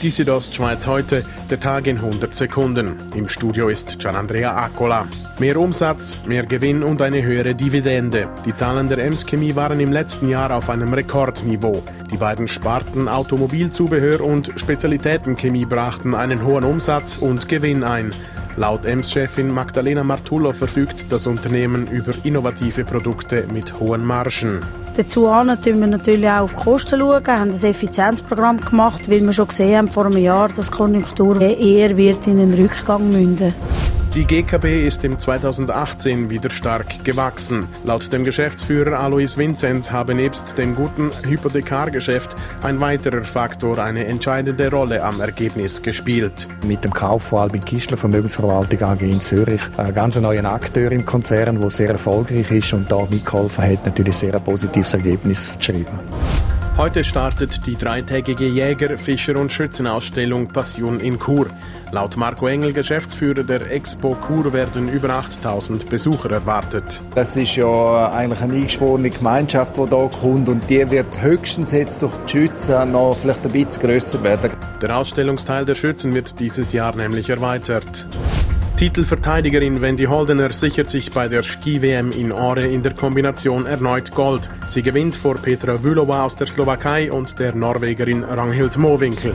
Die Südostschweiz heute, der Tag in 100 Sekunden. Im Studio ist Gianandrea Accola. Mehr Umsatz, mehr Gewinn und eine höhere Dividende. Die Zahlen der Ems Chemie waren im letzten Jahr auf einem Rekordniveau. Die beiden Sparten Automobilzubehör und Spezialitätenchemie brachten einen hohen Umsatz und Gewinn ein. Laut EMS-Chefin Magdalena Martullo verfügt das Unternehmen über innovative Produkte mit hohen Margen. Dazu schauen wir natürlich auch auf die Kosten, schauen, haben ein Effizienzprogramm gemacht, weil wir schon gesehen haben vor einem Jahr, dass die Konjunktur eher wird in einen Rückgang münden die GKB ist im 2018 wieder stark gewachsen. Laut dem Geschäftsführer Alois Vinzenz habe nebst dem guten Hypothekargeschäft ein weiterer Faktor eine entscheidende Rolle am Ergebnis gespielt. Mit dem Kauf von Albin Kischler Vermögensverwaltung AG in Zürich ein ganz neuer Akteur im Konzern, der sehr erfolgreich ist und da mitgeholfen hat, natürlich sehr ein positives Ergebnis zu schreiben. Heute startet die dreitägige Jäger-, Fischer- und Schützenausstellung Passion in Chur. Laut Marco Engel, Geschäftsführer der Expo Chur, werden über 8000 Besucher erwartet. Das ist ja eigentlich eine eingeschworene Gemeinschaft, die hier kommt und die wird höchstens jetzt durch die Schützen noch vielleicht ein bisschen grösser werden. Der Ausstellungsteil der Schützen wird dieses Jahr nämlich erweitert. Titelverteidigerin Wendy Holdener sichert sich bei der Ski-WM in Ore in der Kombination erneut Gold. Sie gewinnt vor Petra Vülova aus der Slowakei und der Norwegerin Ranghild Mowinkel.